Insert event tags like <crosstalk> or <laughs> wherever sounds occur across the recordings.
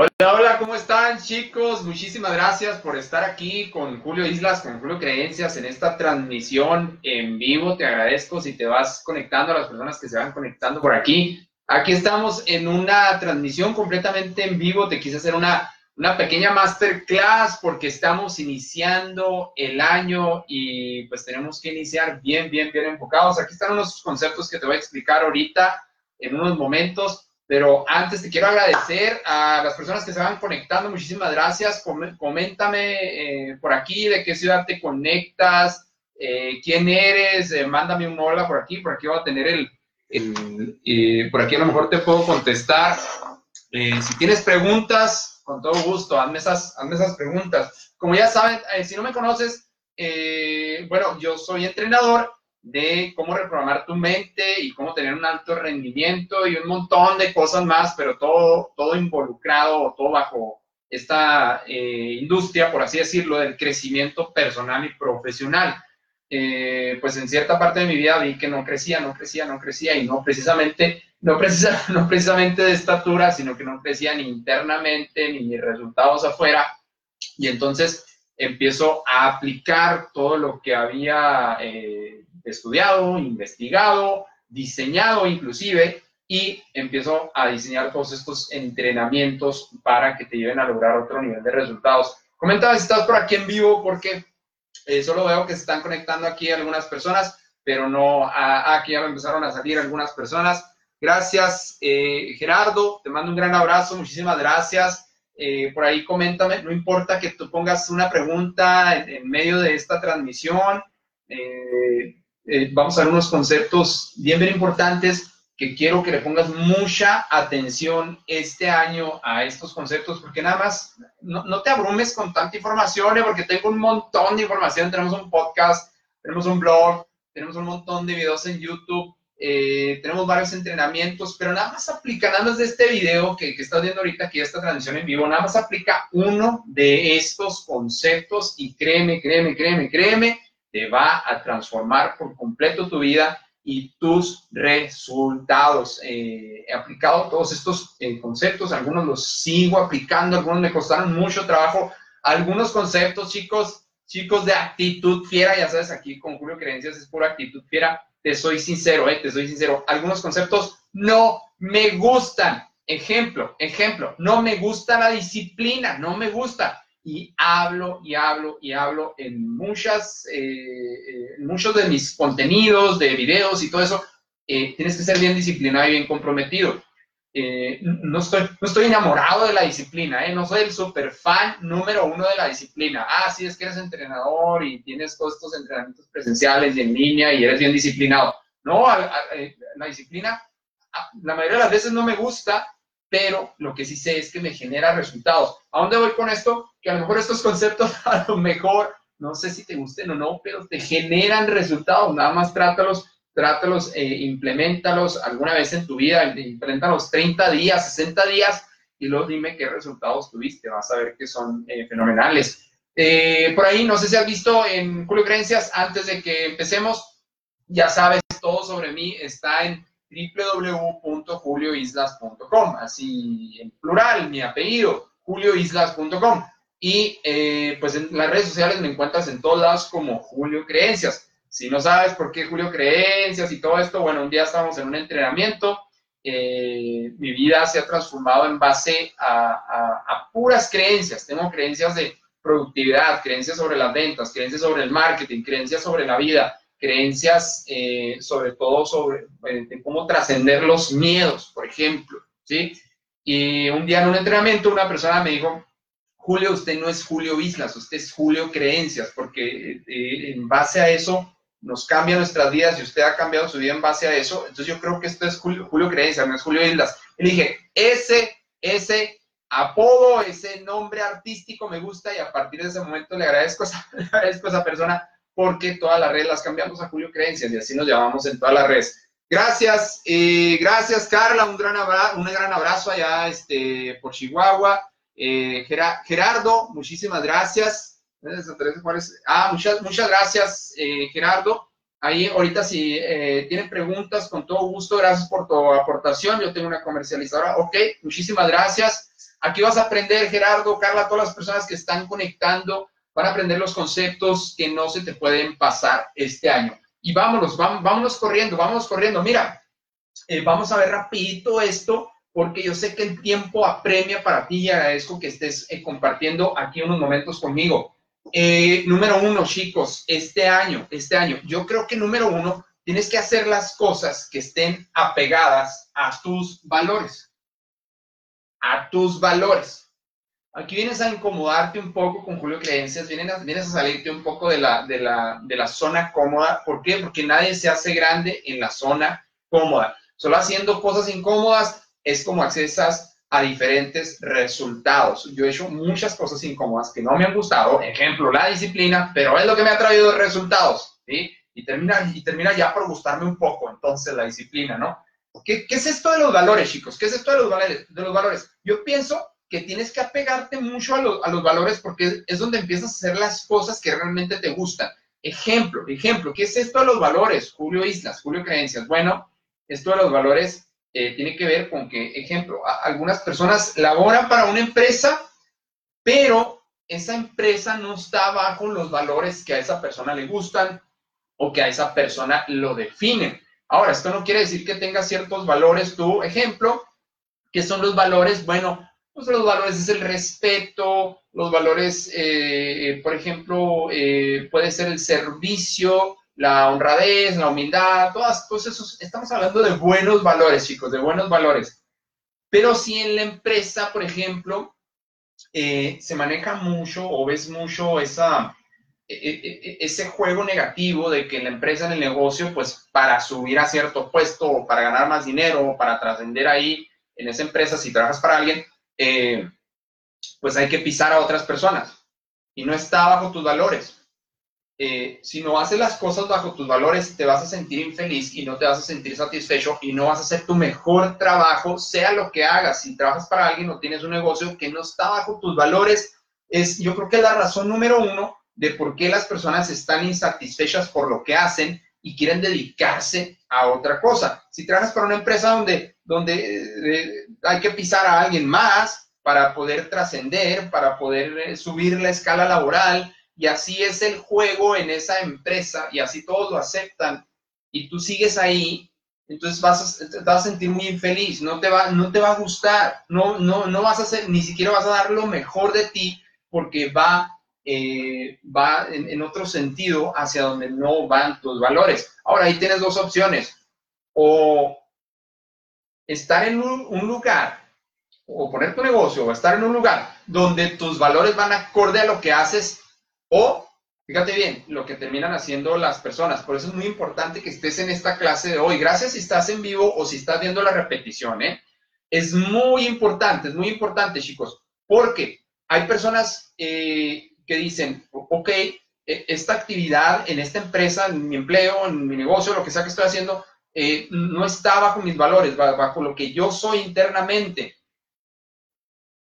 Hola, hola, ¿cómo están chicos? Muchísimas gracias por estar aquí con Julio Islas, con Julio Creencias en esta transmisión en vivo. Te agradezco si te vas conectando a las personas que se van conectando por aquí. Aquí estamos en una transmisión completamente en vivo. Te quise hacer una, una pequeña masterclass porque estamos iniciando el año y pues tenemos que iniciar bien, bien, bien enfocados. Aquí están unos conceptos que te voy a explicar ahorita en unos momentos. Pero antes te quiero agradecer a las personas que se van conectando. Muchísimas gracias. Coméntame eh, por aquí de qué ciudad te conectas, eh, quién eres, eh, mándame un hola por aquí. Por aquí voy a tener el, el por aquí a lo mejor te puedo contestar. si tienes preguntas, con todo gusto, hazme esas, hazme esas preguntas. Como ya saben, si no me conoces, bueno, yo soy entrenador de cómo reprogramar tu mente y cómo tener un alto rendimiento y un montón de cosas más, pero todo, todo involucrado, todo bajo esta eh, industria, por así decirlo, del crecimiento personal y profesional. Eh, pues en cierta parte de mi vida vi que no crecía, no crecía, no crecía y no precisamente, no, precisa, <laughs> no precisamente de estatura, sino que no crecía ni internamente ni resultados afuera. Y entonces empiezo a aplicar todo lo que había eh, estudiado, investigado, diseñado inclusive, y empiezo a diseñar todos estos entrenamientos para que te lleven a lograr otro nivel de resultados. Coméntame si estás por aquí en vivo porque eh, solo veo que se están conectando aquí algunas personas, pero no, aquí ya me empezaron a salir algunas personas. Gracias, eh, Gerardo, te mando un gran abrazo, muchísimas gracias. Eh, por ahí coméntame, no importa que tú pongas una pregunta en, en medio de esta transmisión, eh, vamos a ver unos conceptos bien, bien importantes que quiero que le pongas mucha atención este año a estos conceptos, porque nada más no, no te abrumes con tanta información, eh, porque tengo un montón de información, tenemos un podcast, tenemos un blog, tenemos un montón de videos en YouTube, eh, tenemos varios entrenamientos, pero nada más aplica, nada más de este video que, que estás viendo ahorita, aquí esta transmisión en vivo, nada más aplica uno de estos conceptos y créeme, créeme, créeme, créeme, te va a transformar por completo tu vida y tus resultados. Eh, he aplicado todos estos eh, conceptos, algunos los sigo aplicando, algunos me costaron mucho trabajo. Algunos conceptos, chicos, chicos de actitud fiera, ya sabes, aquí con Julio Creencias es pura actitud fiera. Te soy sincero, eh, te soy sincero. Algunos conceptos no me gustan. Ejemplo, ejemplo, no me gusta la disciplina, no me gusta y hablo y hablo y hablo en muchas, eh, eh, muchos de mis contenidos, de videos y todo eso, eh, tienes que ser bien disciplinado y bien comprometido. no, estoy, no estoy enamorado de la disciplina, no soy el super fan número uno de la disciplina. Ah, sí, es que eres entrenador y tienes todos estos entrenamientos presenciales y en línea y eres bien disciplinado. No, la disciplina, la mayoría de las veces no me gusta, pero lo que sí sé es que me genera resultados. ¿A dónde voy con esto? Que a lo mejor estos conceptos, <laughs> a lo mejor, no sé si te gusten o no, pero te generan resultados. Nada más trátalos, trátalos, eh, implementalos alguna vez en tu vida, implementalos 30 días, 60 días y luego dime qué resultados tuviste. Vas a ver que son eh, fenomenales. Eh, por ahí, no sé si has visto en Julio Creencias, antes de que empecemos, ya sabes, todo sobre mí está en www.julioislas.com, así en plural, mi apellido, julioislas.com. Y eh, pues en las redes sociales me encuentras en todos lados como Julio Creencias. Si no sabes por qué Julio Creencias y todo esto, bueno, un día estamos en un entrenamiento. Eh, mi vida se ha transformado en base a, a puras creencias. Tengo creencias de productividad, creencias sobre las ventas, creencias sobre el marketing, creencias sobre la vida, creencias, eh, sobre todo sobre eh, cómo trascender los miedos, por ejemplo, ¿sí? Y un día en un entrenamiento una persona me dijo, Julio, usted no es Julio Islas, usted es Julio Creencias, porque eh, en base a eso nos cambia nuestras vidas y usted ha cambiado su vida en base a eso. Entonces yo creo que esto es Julio, Creencias, no es Julio Islas. Y dije, ese, ese apodo, ese nombre artístico me gusta y a partir de ese momento le agradezco, <laughs> le agradezco a esa persona porque todas las redes las cambiamos a Julio Creencias y así nos llamamos en todas las redes. Gracias, eh, gracias Carla, un gran abrazo, un gran abrazo allá este, por Chihuahua. Eh, Gerardo, muchísimas gracias. Ah, muchas, muchas gracias, eh, Gerardo. Ahí ahorita si tienen preguntas, con todo gusto, gracias por tu aportación. Yo tengo una comercializadora. Ok, muchísimas gracias. Aquí vas a aprender, Gerardo, Carla, todas las personas que están conectando, van a aprender los conceptos que no se te pueden pasar este año. Y vámonos, vámonos corriendo, vámonos corriendo. Mira, eh, vamos a ver rapidito esto, porque yo sé que el tiempo apremia para ti y agradezco que estés eh, compartiendo aquí unos momentos conmigo. Eh, número uno, chicos, este año, este año, yo creo que número uno, tienes que hacer las cosas que estén apegadas a tus valores. A tus valores. Aquí vienes a incomodarte un poco con Julio Creencias, vienes a, salirte un poco de la, zona cómoda. ¿Por qué? Porque nadie se hace grande en la zona cómoda. Solo haciendo cosas incómodas es como accesas a diferentes resultados. Yo he hecho muchas cosas incómodas que no me han gustado, ejemplo, la disciplina, pero es lo que me ha traído resultados, ¿sí? Y termina, y termina ya por gustarme un poco, entonces, la disciplina, ¿no? ¿Qué, qué es esto de los valores, chicos? ¿Qué es esto de los valores? De los valores? Yo pienso que tienes que apegarte mucho a, a, los valores porque es donde empiezas a hacer las cosas que realmente te gustan. Ejemplo, ejemplo, ¿qué es esto de los valores? Julio Islas, Julio Creencias. Bueno, esto de los valores eh, tiene que ver con que, ejemplo, algunas personas laboran para una empresa, pero esa empresa no está bajo los valores que a esa persona le gustan o que a esa persona lo definen. Ahora, esto no quiere decir que tenga ciertos valores, tu ejemplo, que son los valores, bueno, pues los valores es el respeto, los valores, eh, por ejemplo, eh, puede ser el servicio, la honradez, la humildad, todas, todos esos, estamos hablando de buenos valores, chicos, de buenos valores. Pero si en la empresa, por ejemplo, eh, se maneja mucho o ves mucho esa, e, e, e, ese juego negativo de que la empresa en el negocio, pues para subir a cierto puesto o para ganar más dinero o para trascender ahí en esa empresa, si trabajas para alguien, eh, pues hay que pisar a otras personas y no está bajo tus valores. Eh, si no haces las cosas bajo tus valores, te vas a sentir infeliz y no te vas a sentir satisfecho y no vas a hacer tu mejor trabajo, sea lo que hagas. Si trabajas para alguien o tienes un negocio que no está bajo tus valores, es yo creo que la razón número uno de por qué las personas están insatisfechas por lo que hacen y quieren dedicarse a otra cosa. Si trabajas para una empresa donde, donde eh, hay que pisar a alguien más para poder trascender, para poder eh, subir la escala laboral, y así es el juego en esa empresa, y así todos lo aceptan, y tú sigues ahí, entonces vas a, te vas a sentir muy infeliz, no te va, no te va a gustar, no, no, no vas a hacer, ni siquiera vas a dar lo mejor de ti, porque va eh, va en, otro sentido hacia donde no van tus valores. Ahora, ahí tienes dos opciones. O estar en un, lugar, o poner tu negocio, o estar en un lugar donde tus valores van acorde a lo que haces, o, fíjate bien, lo que terminan haciendo las personas. Por eso es muy importante que estés en esta clase de hoy. Gracias si estás en vivo o si estás viendo la repetición, ¿eh? Es muy importante, es muy importante, chicos, porque hay personas eh, que dicen, ok, e, esta actividad en esta empresa, en mi empleo, en mi negocio, lo que sea que estoy haciendo, eh, no está bajo mis valores, bajo lo que yo soy internamente.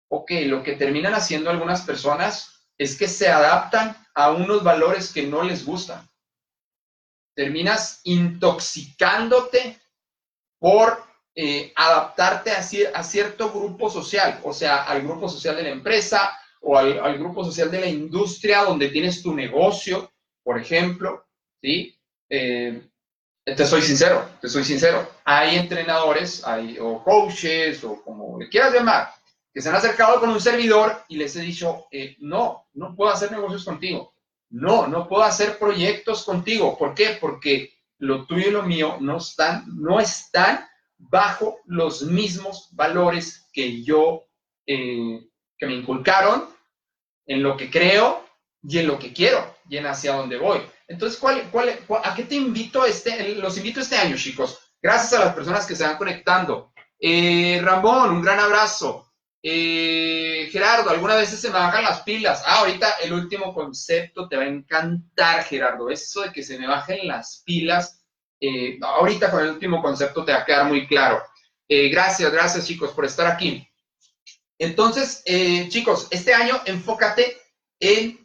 Ok, lo que terminan haciendo algunas personas es que se adaptan a unos valores que no les gustan. Terminas intoxicándote por eh, adaptarte a, cierto grupo social, o sea, al grupo social de la empresa, o al, grupo social de la industria donde tienes tu negocio, por ejemplo, ¿sí? Eh, te soy sincero, te soy sincero. Hay entrenadores, hay, o coaches, o como le quieras llamar, que se han acercado con un servidor y les he dicho, eh, no, no puedo hacer negocios contigo. No, no puedo hacer proyectos contigo. ¿Por qué? Porque lo tuyo y lo mío no están, no están bajo los mismos valores que yo, eh, que me inculcaron en lo que creo y en lo que quiero y en hacia dónde voy. Entonces, ¿cuál, cuál, ¿a qué te invito este, los invito este año, chicos? Gracias a las personas que se van conectando. Eh, Ramón, un gran abrazo. Eh, Gerardo, algunas veces se me bajan las pilas. Ah, ahorita el último concepto te va a encantar, Gerardo. Eso de que se me bajen las pilas. Eh, ahorita con el último concepto te va a quedar muy claro. Eh, gracias, gracias chicos por estar aquí. Entonces, eh, chicos, este año enfócate en,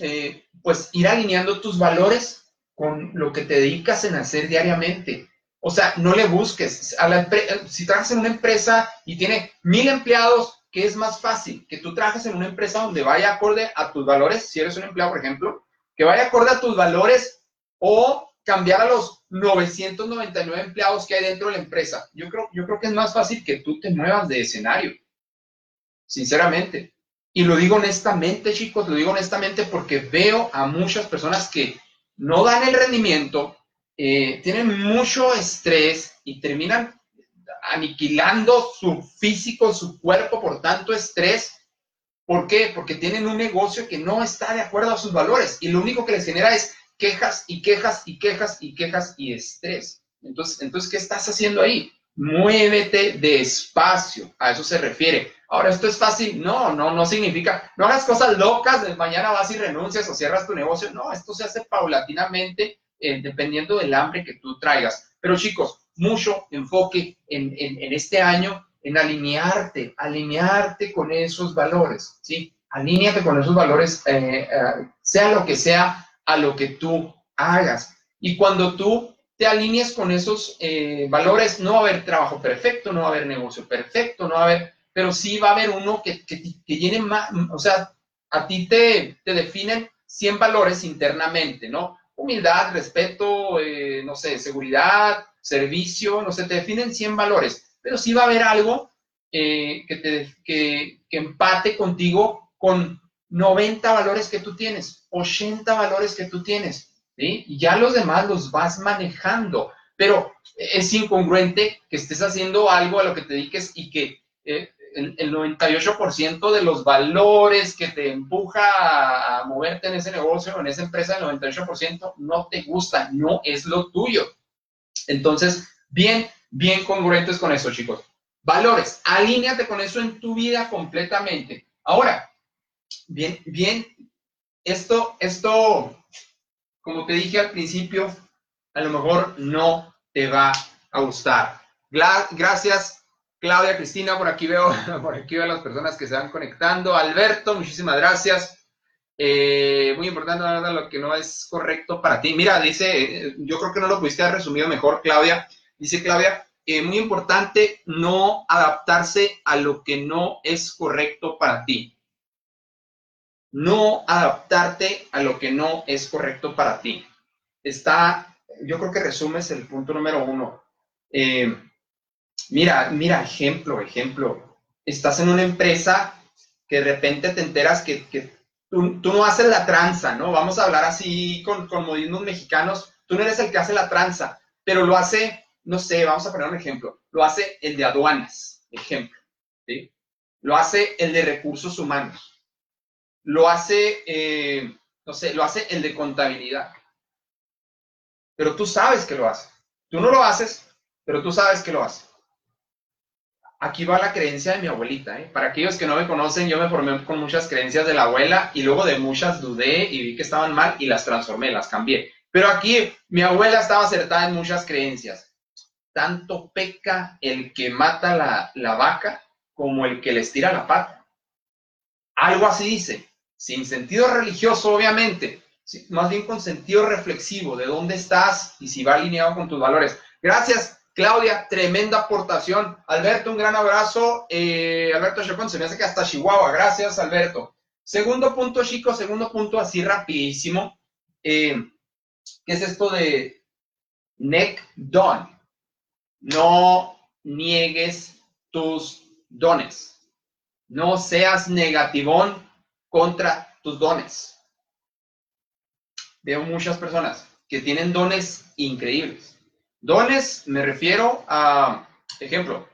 eh, pues, ir alineando tus valores con lo que te dedicas en hacer diariamente. O sea, no le busques. A la si trabajas en una empresa y tiene mil empleados, ¿qué es más fácil? Que tú trabajes en una empresa donde vaya acorde a tus valores, si eres un empleado, por ejemplo, que vaya acorde a tus valores o cambiar a los 999 empleados que hay dentro de la empresa. Yo creo, yo creo que es más fácil que tú te muevas de escenario, sinceramente. Y lo digo honestamente, chicos, lo digo honestamente porque veo a muchas personas que no dan el rendimiento, eh, tienen mucho estrés y terminan aniquilando su físico, su cuerpo por tanto estrés. ¿Por qué? Porque tienen un negocio que no está de acuerdo a sus valores y lo único que les genera es quejas y quejas y quejas y quejas y estrés. Entonces, entonces ¿qué estás haciendo ahí? Muévete despacio, a eso se refiere. Ahora, ¿esto es fácil? No, no, no significa, no hagas cosas locas, mañana vas y renuncias o cierras tu negocio. No, esto se hace paulatinamente, eh, dependiendo del hambre que tú traigas. Pero chicos, mucho enfoque en, este año en alinearte, alinearte con esos valores, ¿sí? Alíneate con esos valores, eh, eh, sea lo que sea a lo que tú hagas. Y cuando tú te alinees con esos eh, valores, no va a haber trabajo perfecto, no va a haber negocio perfecto, no va a haber, pero sí va a haber uno que, que, llene más, o sea, a ti te, te definen 100 valores internamente, ¿no? Humildad, respeto, no sé, seguridad, servicio, no sé, te definen 100 valores, pero sí va a haber algo eh, que, te, que, que empate contigo con 90 valores que tú tienes, 80 valores que tú tienes, Y ya los demás los vas manejando, pero es incongruente que estés haciendo algo a lo que te dediques y que eh, el, el, 98% de los valores que te empuja a moverte en ese negocio o en esa empresa, el 98% no te gusta, no es lo tuyo. Entonces, bien, bien congruentes con eso, chicos. Valores, alíñate con eso en tu vida completamente. Ahora, bien, bien, esto, esto, como te dije al principio, a lo mejor no te va a gustar. Gracias, Claudia, Cristina, por aquí veo, <laughs> por aquí veo a las personas que se van conectando. Alberto, muchísimas gracias. Eh, muy importante, lo que no es correcto para ti. Mira, dice, yo creo que no lo pudiste haber resumido mejor, Claudia. Dice Claudia, eh, muy importante no adaptarse a lo que no es correcto para ti. No adaptarte a lo que no es correcto para ti. Está, yo creo que resumes el punto número uno. Eh, mira, mira, ejemplo, ejemplo. Estás en una empresa que de repente te enteras que, que Tú, no haces la tranza, ¿no? Vamos a hablar así con, con modismos mexicanos. Tú no eres el que hace la tranza, pero lo hace, no sé, vamos a poner un ejemplo. Lo hace el de aduanas, ejemplo. ¿sí? Lo hace el de recursos humanos. Lo hace, eh, no sé, lo hace el de contabilidad. Pero tú sabes que lo hace. Tú no lo haces, pero tú sabes que lo hace aquí va la creencia de mi abuelita. ¿eh? Para aquellos que no me conocen, yo me formé con muchas creencias de la abuela y luego de muchas dudé y vi que estaban mal y las transformé, las cambié. Pero aquí mi abuela estaba acertada en muchas creencias. Tanto peca el que mata la, la vaca como el que les tira la pata. Algo así dice, sin sentido religioso, obviamente, más bien con sentido reflexivo de dónde estás y si va alineado con tus valores. Gracias, Claudia, tremenda aportación. Alberto, un gran abrazo. Eh, Alberto Chacón, se me hace que hasta Chihuahua. Gracias, Alberto. Segundo punto, chicos, segundo punto así rapidísimo. Eh, ¿Qué es esto de neck don? No niegues tus dones. No seas negativón contra tus dones. Veo muchas personas que tienen dones increíbles Dones, me refiero a, ejemplo,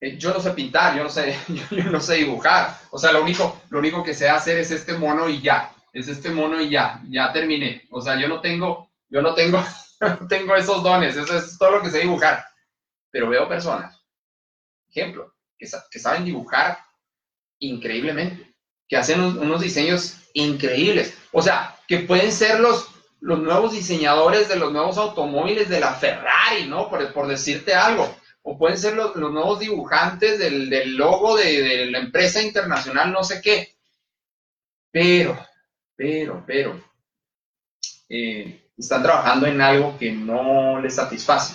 eh, yo no sé pintar, yo no sé, <laughs> yo, no sé dibujar. O sea, lo único, lo único que sé hacer es este mono y ya. Es este mono y ya, ya terminé. O sea, yo no tengo, yo no tengo, <laughs> tengo esos dones, eso es todo lo que sé dibujar. Pero veo personas, ejemplo, que saben dibujar increíblemente, que hacen unos diseños increíbles. O sea, que pueden ser los, los nuevos diseñadores de los nuevos automóviles de la Ferrari, ¿no? Por, por decirte algo. O pueden ser los, nuevos dibujantes del, logo de, la empresa internacional, no sé qué. Pero, pero, pero, eh, están trabajando en algo que no les satisface.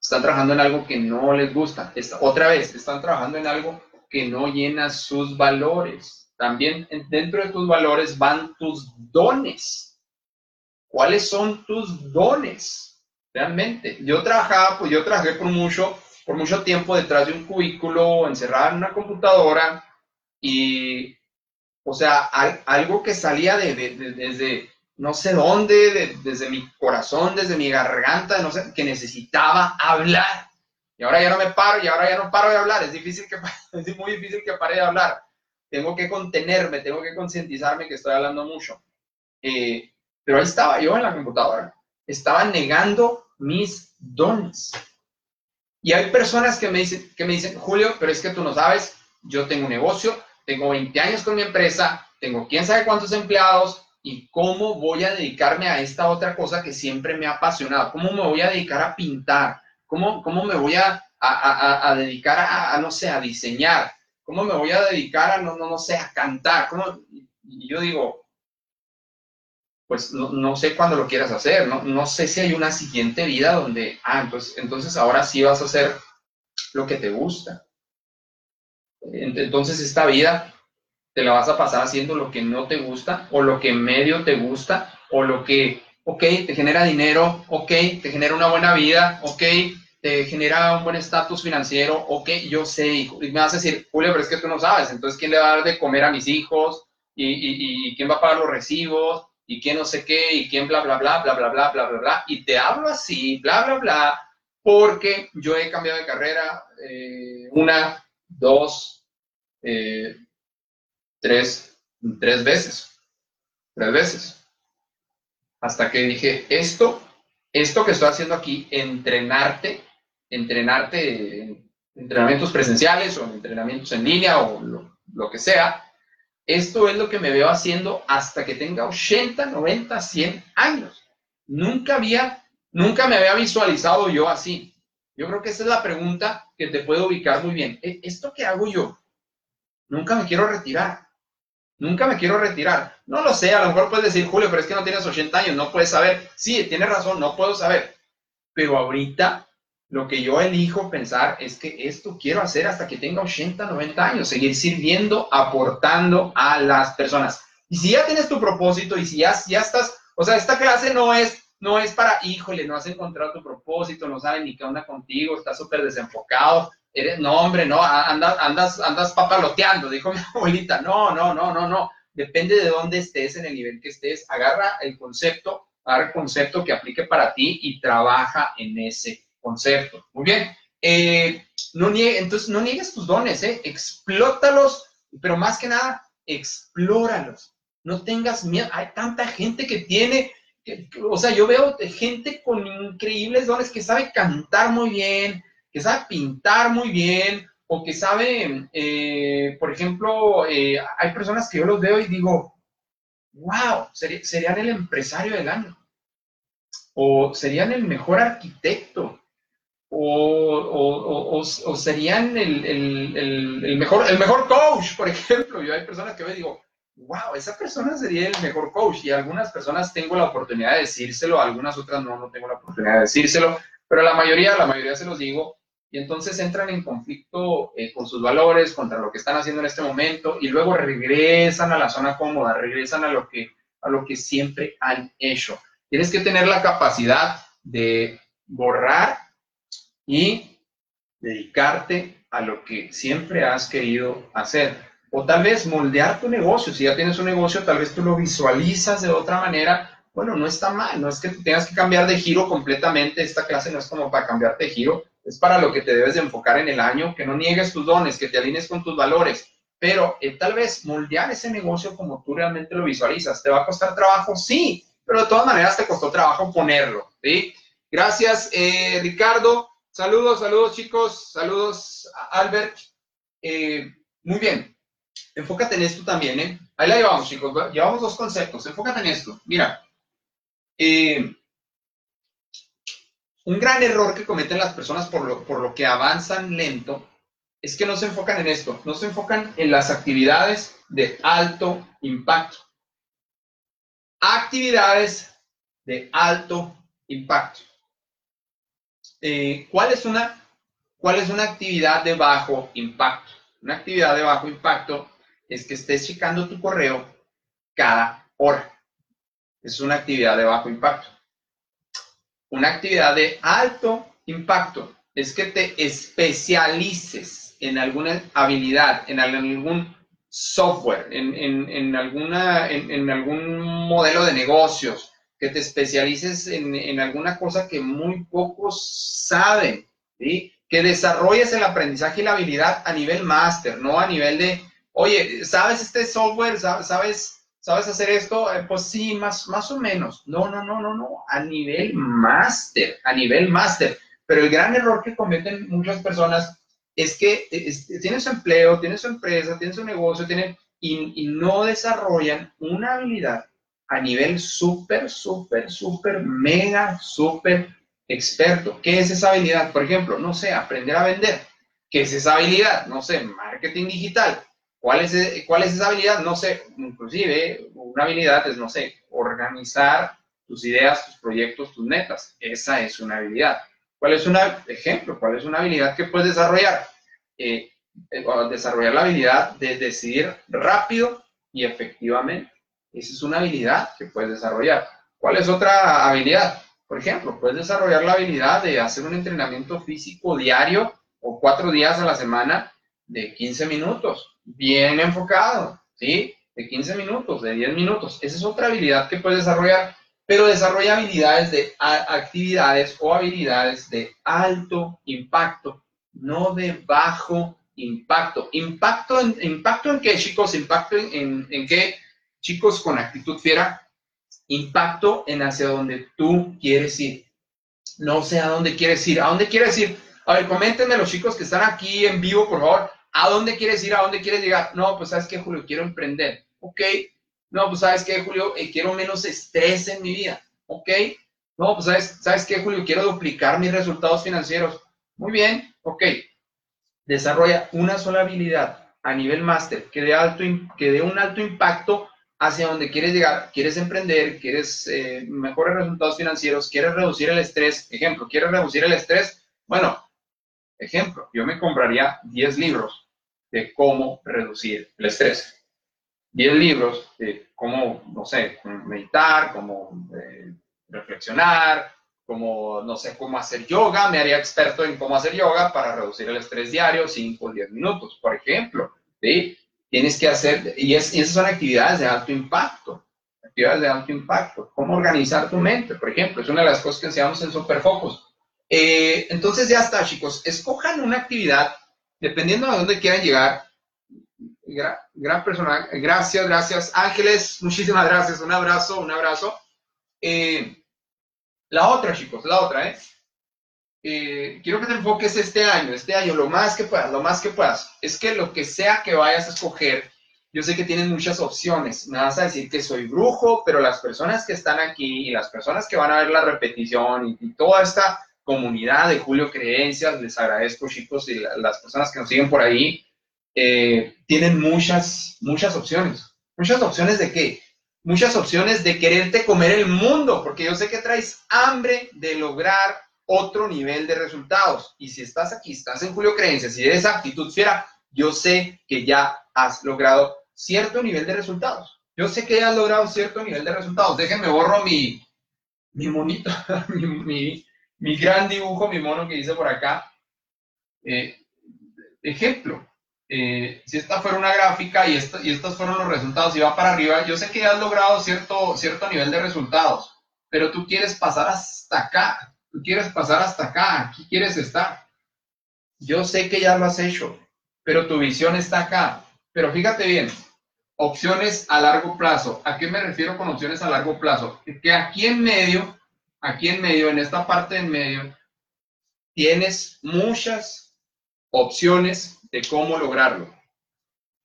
Están trabajando en algo que no les gusta. otra vez, están trabajando en algo que no llena sus valores. También dentro de tus valores van tus dones. ¿Cuáles son tus dones? Realmente. Yo trabajaba, pues yo trabajé por mucho, por mucho tiempo detrás de un cubículo, encerrado en una computadora y, o sea, algo que salía de, desde no sé dónde, desde mi corazón, desde mi garganta, no sé, que necesitaba hablar. Y ahora ya no me paro, y ahora ya no paro de hablar. Es difícil que, <laughs> es muy difícil que pare de hablar. Tengo que contenerme, tengo que concientizarme que estoy hablando mucho. Eh, pero ahí estaba yo en la computadora. Estaba negando mis dones. Y hay personas que me dicen, que me dicen, Julio, pero es que tú no sabes, yo tengo un negocio, tengo 20 años con mi empresa, tengo quién sabe cuántos empleados, y cómo voy a dedicarme a esta otra cosa que siempre me ha apasionado, cómo me voy a dedicar a pintar, cómo, cómo me voy a, a, a, dedicar a, no sé, a diseñar, cómo me voy a dedicar a, no, no, no sé, a cantar, ¿Cómo? y yo digo, pues no, no, sé cuándo lo quieras hacer, no, no sé si hay una siguiente vida donde, ah, entonces, entonces ahora sí vas a hacer lo que te gusta. Entonces esta vida te la vas a pasar haciendo lo que no te gusta o lo que medio te gusta o lo que, ok, te genera dinero, ok, te genera una buena vida, ok, te genera un buen estatus financiero, ok, yo sé, y me vas a decir, Julio, pero es que tú no sabes, entonces, ¿quién le va a dar de comer a mis hijos? ¿Y, y, y quién va a pagar los recibos? ¿Y quién no sé qué? ¿Y quién bla, bla, bla, bla, bla, bla, bla, bla, bla? Y te hablo así, bla, bla, bla, porque yo he cambiado de carrera eh, una, dos, eh, tres, tres veces, tres veces. Hasta que dije, esto, esto que estoy haciendo aquí, entrenarte, entrenarte en entrenamientos presenciales o en entrenamientos en línea o lo, que sea, esto es lo que me veo haciendo hasta que tenga 80, 90, 100 años. Nunca había, nunca me había visualizado yo así. Yo creo que esa es la pregunta que te puede ubicar muy bien. ¿E-, ¿Esto que hago yo? Nunca me quiero retirar. Nunca me quiero retirar. No lo sé, a lo mejor puedes decir, Julio, pero es que no tienes 80 años, no puedes saber. Sí, tienes razón, no puedo saber. Pero ahorita lo que yo elijo pensar es que esto quiero hacer hasta que tenga 80, 90 años, seguir sirviendo, aportando a las personas. Y si ya tienes tu propósito y si ya, ya estás, o sea, esta clase no es, no es para, híjole, no has encontrado tu propósito, no saben ni qué onda contigo, estás súper desenfocado, eres, no, hombre, no, andas, andas, andas papaloteando, dijo mi <laughs> abuelita. No, no, no, no, no. Depende de dónde estés, en el nivel que estés. Agarra el concepto, agarra el concepto que aplique para ti y trabaja en ese concepto. Muy bien. Eh, no niegue, entonces, no niegues tus dones, ¿eh? Explótalos, pero más que nada, explóralos. No tengas miedo. Hay tanta gente que tiene, o sea, yo veo gente con increíbles dones que sabe cantar muy bien, que sabe pintar muy bien o que sabe, eh, por ejemplo, hay personas que yo los veo y digo, wow, serían el empresario del año, o serían el mejor arquitecto, o, serían el, mejor, el mejor coach, por <laughs> ejemplo. Yo hay personas que y digo, wow, esa persona sería el mejor coach. Y algunas personas tengo la oportunidad de decírselo, algunas otras no, no tengo la oportunidad de decírselo, pero la mayoría, la mayoría se los digo y entonces entran en conflicto eh, con sus valores, contra lo que están haciendo en este momento, y luego regresan a la zona cómoda, regresan a lo que, a lo que siempre han hecho. Tienes que tener la capacidad de borrar y dedicarte a lo que siempre has querido hacer. O tal vez moldear tu negocio. Si ya tienes un negocio, tal vez tú lo visualizas de otra manera. Bueno, no está mal. No es que tengas que cambiar de giro completamente. Esta clase no es como para cambiarte de giro es para lo que te debes de enfocar en el año, que no niegues tus dones, que te alines con tus valores, pero eh, tal vez moldear ese negocio como tú realmente lo visualizas. ¿Te va a costar trabajo? Sí, pero de todas maneras te costó trabajo ponerlo, ¿sí? Gracias, eh, Ricardo. Saludos, saludos, chicos. Saludos, Albert. Eh, muy bien. Enfócate en esto también, ¿eh? Ahí la llevamos, chicos. Llevamos dos conceptos. Enfócate en esto. Mira, eh, un gran error que cometen las personas por lo, por lo que avanzan lento es que no se enfocan en esto, no se enfocan en las actividades de alto impacto. Actividades de alto impacto. Eh, ¿cuál, es una, ¿Cuál es una actividad de bajo impacto? Una actividad de bajo impacto es que estés checando tu correo cada hora. Es una actividad de bajo impacto. Una actividad de alto impacto es que te especialices en alguna habilidad, en algún software, en, alguna, en, algún modelo de negocios, que te especialices en, alguna cosa que muy pocos saben, que desarrolles el aprendizaje y la habilidad a nivel máster, no a nivel de, oye, ¿sabes este software? ¿Sabes, sabes hacer esto? Eh, pues sí, más, más o menos. No, no, no, no, no, a nivel máster, a nivel máster. Pero el gran error que cometen muchas personas es que tienen su empleo, tienen su empresa, tienen su negocio, tienen, y, no desarrollan una habilidad a nivel súper, súper, súper, mega, súper experto. ¿Qué es esa habilidad? Por ejemplo, no sé, aprender a vender. ¿Qué es esa habilidad? No sé, marketing digital. ¿Cuál es, ¿Cuál es esa habilidad? No sé, inclusive una habilidad es, no sé, organizar tus ideas, tus proyectos, tus metas. Esa es una habilidad. ¿Cuál es un ejemplo? ¿Cuál es una habilidad que puedes desarrollar? Eh, eh, desarrollar la habilidad de decidir rápido y efectivamente. Esa es una habilidad que puedes desarrollar. ¿Cuál es otra habilidad? Por ejemplo, puedes desarrollar la habilidad de hacer un entrenamiento físico diario o cuatro días a la semana de 15 minutos, bien enfocado, ¿sí? De 15 minutos, de 10 minutos. Esa es otra habilidad que puedes desarrollar pero desarrolla habilidades de actividades o habilidades de alto impacto, no de bajo impacto. ¿Impacto en, impacto en qué, chicos? ¿Impacto en, en, qué, chicos, con actitud fiera? Impacto en hacia donde tú quieres ir. No sé a dónde quieres ir. ¿A dónde quieres ir? A ver, coméntenme los chicos que están aquí en vivo, por favor. ¿A dónde quieres ir? ¿A dónde quieres llegar? No, pues sabes qué, Julio, quiero emprender. Ok, no, pues sabes qué, Julio, eh, quiero menos estrés en mi vida. ¿Ok? No, pues sabes, ¿sabes qué, Julio? Quiero duplicar mis resultados financieros. Muy bien, ok. Desarrolla una sola habilidad a nivel máster que dé, alto, que dé un alto impacto hacia donde quieres llegar. Quieres emprender, quieres eh, mejores resultados financieros, quieres reducir el estrés. Ejemplo, ¿quieres reducir el estrés? Bueno, ejemplo, yo me compraría 10 libros de cómo reducir el estrés. 10 libros de cómo, no sé, meditar, cómo eh, reflexionar, cómo, no sé, cómo hacer yoga. Me haría experto en cómo hacer yoga para reducir el estrés diario, 5 o 10 minutos, por ejemplo. ¿sí? Tienes que hacer, y, es, esas son actividades de alto impacto. Actividades de alto impacto. Cómo organizar tu mente, por ejemplo, es una de las cosas que enseñamos en Superfocus. Eh, entonces ya está, chicos. Escojan una actividad, dependiendo de dónde quieran llegar, gran, persona. Gracias, gracias. Ángeles, muchísimas gracias. Un abrazo, un abrazo. Eh, la otra, chicos, la otra, ¿eh? ¿Eh? Quiero que te enfoques este año, este año, lo más que puedas, lo más que puedas. Es que lo que sea que vayas a escoger, yo sé que tienes muchas opciones. Me vas a decir que soy brujo, pero las personas que están aquí y las personas que van a ver la repetición y, toda esta comunidad de Julio Creencias, les agradezco, chicos, y las personas que nos siguen por ahí eh, tienen muchas, muchas opciones. ¿Muchas opciones de qué? Muchas opciones de quererte comer el mundo, porque yo sé que traes hambre de lograr otro nivel de resultados. Y si estás aquí, estás en Julio Creencias, si eres actitud fiera, yo sé que ya has logrado cierto nivel de resultados. Yo sé que ya has logrado cierto nivel de resultados. Déjenme borro mi, mi monito, <laughs> mi, mi, gran dibujo, mi mono que hice por acá. Eh, ejemplo, eh, si esta fuera una gráfica y, y estos fueron los resultados y va para arriba, yo sé que ya has logrado cierto, cierto nivel de resultados, pero tú quieres pasar hasta acá, tú quieres pasar hasta acá, aquí quieres estar. Yo sé que ya lo has hecho, pero tu visión está acá. Pero fíjate bien, opciones a largo plazo. ¿A qué me refiero con opciones a largo plazo? Que aquí en medio, aquí en medio, en esta parte en medio, tienes muchas opciones de cómo lograrlo.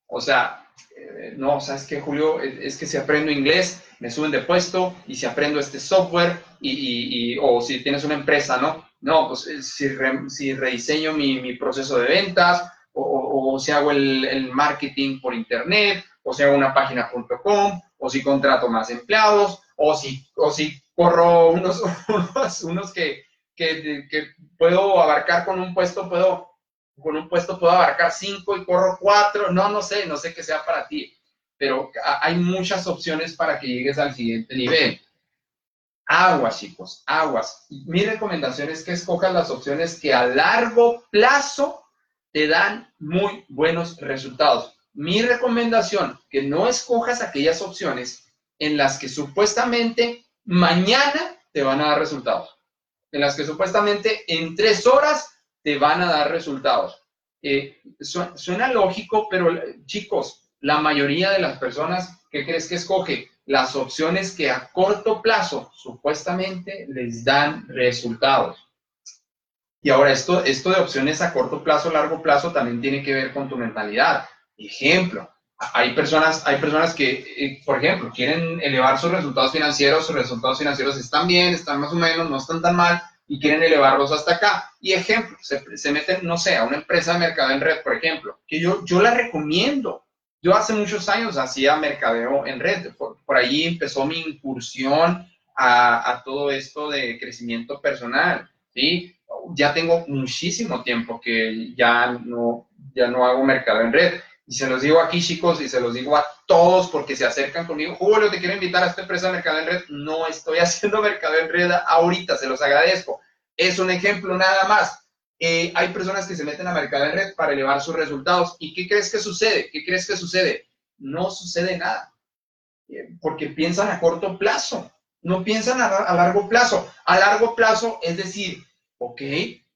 O sea, eh, no, ¿sabes qué, Julio? Es que si aprendo inglés, me suben de puesto, y si aprendo este software, y, o si tienes una empresa, ¿no? No, pues eh, si, si rediseño mi, proceso de ventas, o, si hago el, marketing por internet, o si hago una página.com, o si contrato más empleados, o si, o si corro unos, <laughs> unos, unos que, que, que puedo abarcar con un puesto, puedo con un puesto puedo abarcar cinco y corro cuatro, no, no sé, no sé qué sea para ti, pero hay muchas opciones para que llegues al siguiente nivel. Aguas, chicos, aguas. Mi recomendación es que escojas las opciones que a largo plazo te dan muy buenos resultados. Mi recomendación, que no escojas aquellas opciones en las que supuestamente mañana te van a dar resultados. En las que supuestamente en tres horas te van a dar resultados. Eh, suena, lógico, pero chicos, la mayoría de las personas, ¿qué crees que escoge? Las opciones que a corto plazo supuestamente les dan resultados. Y ahora esto, esto de opciones a corto plazo, largo plazo, también tiene que ver con tu mentalidad. Ejemplo, hay personas, hay personas que, eh, por ejemplo, quieren elevar sus resultados financieros, sus resultados financieros están bien, están más o menos, no están tan mal, y quieren elevarlos hasta acá. Y ejemplo, se, se meten, no sé, a una empresa de mercado en red, por ejemplo, que yo, yo la recomiendo. Yo hace muchos años hacía mercadeo en red, por, por ahí empezó mi incursión a, a, todo esto de crecimiento personal, ¿sí? Ya tengo muchísimo tiempo que ya no, ya no hago mercado en red. Y se los digo aquí, chicos, y se los digo a todos porque se acercan conmigo. Julio, te quiero invitar a esta empresa de Mercado en Red. No estoy <laughs> haciendo Mercado en Red ahorita, se los agradezco. Es un ejemplo nada más. Eh, hay personas que se meten a Mercado en Red para elevar sus resultados. ¿Y qué crees que sucede? ¿Qué crees que sucede? No sucede nada. Eh, porque piensan a corto plazo, no piensan a, a largo plazo. A largo plazo es decir, ok,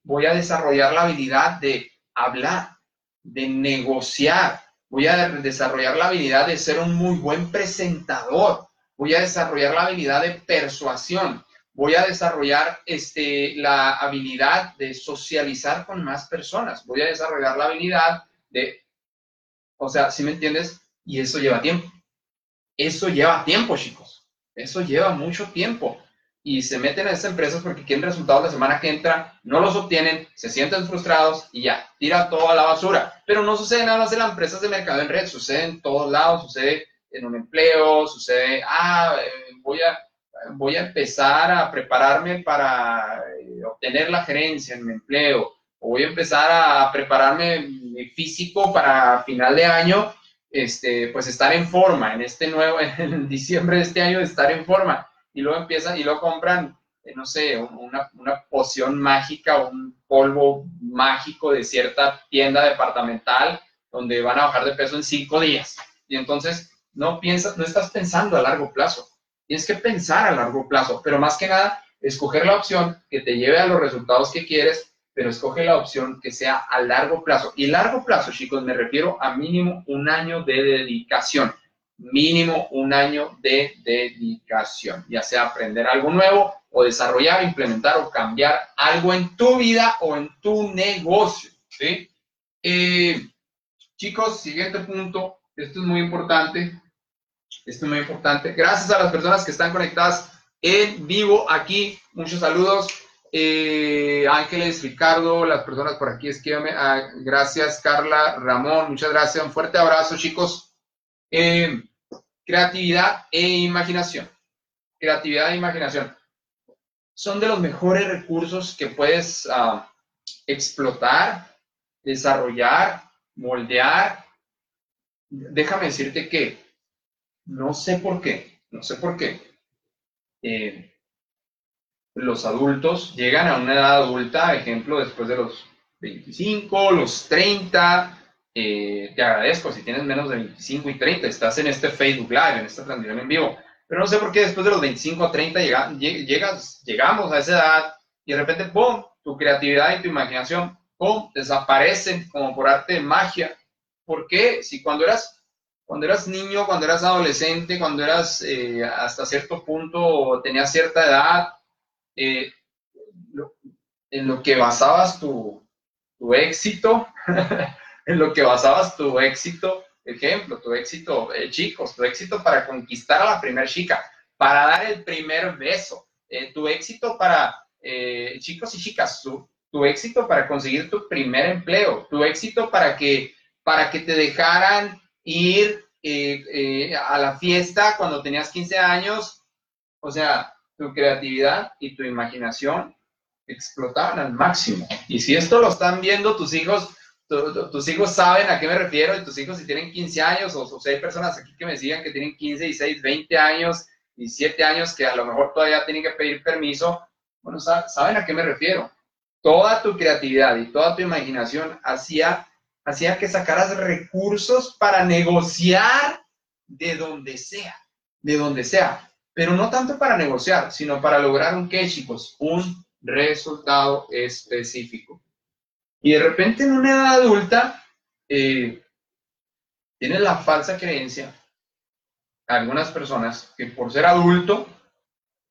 voy a desarrollar la habilidad de hablar, de negociar, voy a desarrollar la habilidad de ser un muy buen presentador, voy a desarrollar la habilidad de persuasión, voy a desarrollar este, la habilidad de socializar con más personas, voy a desarrollar la habilidad de, o sea, si me entiendes? Y eso lleva tiempo. Eso lleva tiempo, chicos. Eso lleva mucho tiempo y se meten a estas empresas porque quieren resultados la semana que entra, no los obtienen, se sienten frustrados y ya, tiran todo a la basura. Pero no sucede nada más en las empresas de mercado en red, sucede en todos lados, sucede en un empleo, sucede, ah, eh, voy a, voy a empezar a prepararme para eh, obtener la gerencia en mi empleo, o voy a empezar a prepararme físico para final de año, este, pues estar en forma, en este nuevo, <laughs> en diciembre de este año, estar en forma y luego empiezan y lo compran, eh, no sé, una, una poción mágica, un polvo mágico de cierta tienda departamental donde van a bajar de peso en cinco días. Y entonces no piensas, no estás pensando a largo plazo. Tienes que pensar a largo plazo, pero más que nada, escoger la opción que te lleve a los resultados que quieres, pero escoge la opción que sea a largo plazo. Y largo plazo, chicos, me refiero a mínimo un año de dedicación mínimo un año de dedicación, ya sea aprender algo nuevo o desarrollar, implementar o cambiar algo en tu vida o en tu negocio. ¿sí? Eh, chicos, siguiente punto, esto es muy importante, esto es muy importante. Gracias a las personas que están conectadas en vivo aquí, muchos saludos. Eh, Ángeles, Ricardo, las personas por aquí, escríbame. Ah, gracias, Carla, Ramón, muchas gracias. Un fuerte abrazo, chicos. Eh, Creatividad e imaginación. Creatividad e imaginación. Son de los mejores recursos que puedes ah, explotar, desarrollar, moldear. Déjame decirte que no sé por qué, no sé por qué. Eh, los adultos llegan a una edad adulta, ejemplo, después de los 25, los 30, eh, te agradezco si tienes menos de 25 y 30, estás en este Facebook Live, en esta transmisión en vivo. Pero no sé por qué después de los 25 a 30 llegas, llegamos a esa edad y de repente, ¡pum!, tu creatividad y tu imaginación, ¡pum!, desaparecen como por arte de magia. ¿Por qué? Si cuando eras, cuando eras niño, cuando eras adolescente, cuando eras eh, hasta cierto punto, tenías cierta edad, eh, en lo que basabas tu, tu éxito, <laughs> en lo que basabas tu éxito, ejemplo, tu éxito, eh, chicos, tu éxito para conquistar a la primera chica, para dar el primer beso, eh, tu éxito para, eh, chicos y chicas, tu, éxito para conseguir tu primer empleo, tu éxito para que, para que te dejaran ir a la fiesta cuando tenías 15 años, o sea, tu creatividad y tu imaginación explotaban al máximo. Y si esto lo están viendo tus hijos, tus hijos saben a qué me refiero y tus hijos si tienen 15 años o, o si hay personas aquí que me sigan que tienen 15, 16, 20 años y 7 años que a lo mejor todavía tienen que pedir permiso, bueno, saben a qué me refiero. Toda tu creatividad y toda tu imaginación hacía, hacía que sacaras recursos para negociar de donde sea, de donde sea. Pero no tanto para negociar, sino para lograr un qué, chicos, un resultado específico. Y de repente en una edad adulta, eh, tienes la falsa creencia, algunas personas, que por ser adulto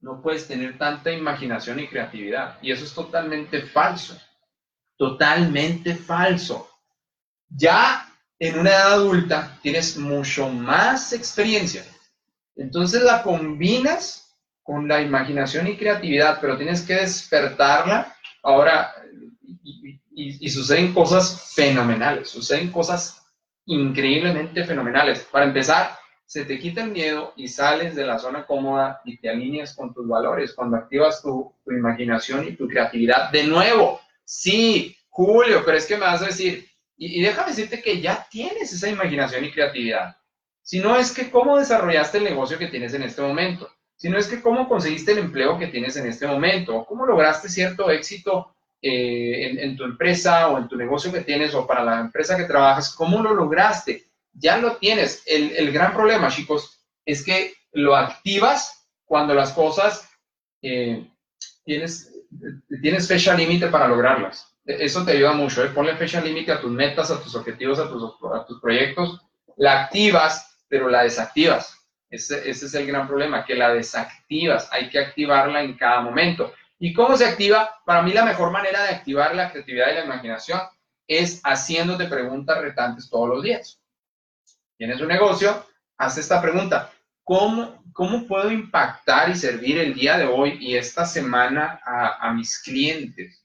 no puedes tener tanta imaginación y creatividad. Y eso es totalmente falso. Totalmente falso. Ya en una edad adulta tienes mucho más experiencia. Entonces la combinas con la imaginación y creatividad, pero tienes que despertarla. Ahora, suceden cosas fenomenales, suceden cosas increíblemente fenomenales. Para empezar, se te quita el miedo y sales de la zona cómoda y te alineas con tus valores, cuando activas tu, imaginación y tu creatividad. De nuevo, sí, Julio, pero es que me vas a decir, y, y déjame decirte que ya tienes esa imaginación y creatividad. Si no es que cómo desarrollaste el negocio que tienes en este momento, si no es que cómo conseguiste el empleo que tienes en este momento, cómo lograste cierto éxito eh, en, tu empresa o en tu negocio que tienes o para la empresa que trabajas, ¿cómo lo lograste? Ya lo tienes. El, el gran problema, chicos, es que lo activas cuando las cosas eh, tienes, tienes fecha límite para lograrlas. Eso te ayuda mucho. ¿eh? Ponle fecha límite a tus metas, a tus objetivos, a tus, a tus proyectos. La activas, pero la desactivas. Ese, ese, es el gran problema, que la desactivas. Hay que activarla en cada momento. ¿Y cómo se activa? Para mí la mejor manera de activar la creatividad y la imaginación es haciéndote preguntas retantes todos los días. Tienes un negocio, haz esta pregunta. ¿Cómo, ¿Cómo puedo impactar y servir el día de hoy y esta semana a, mis clientes?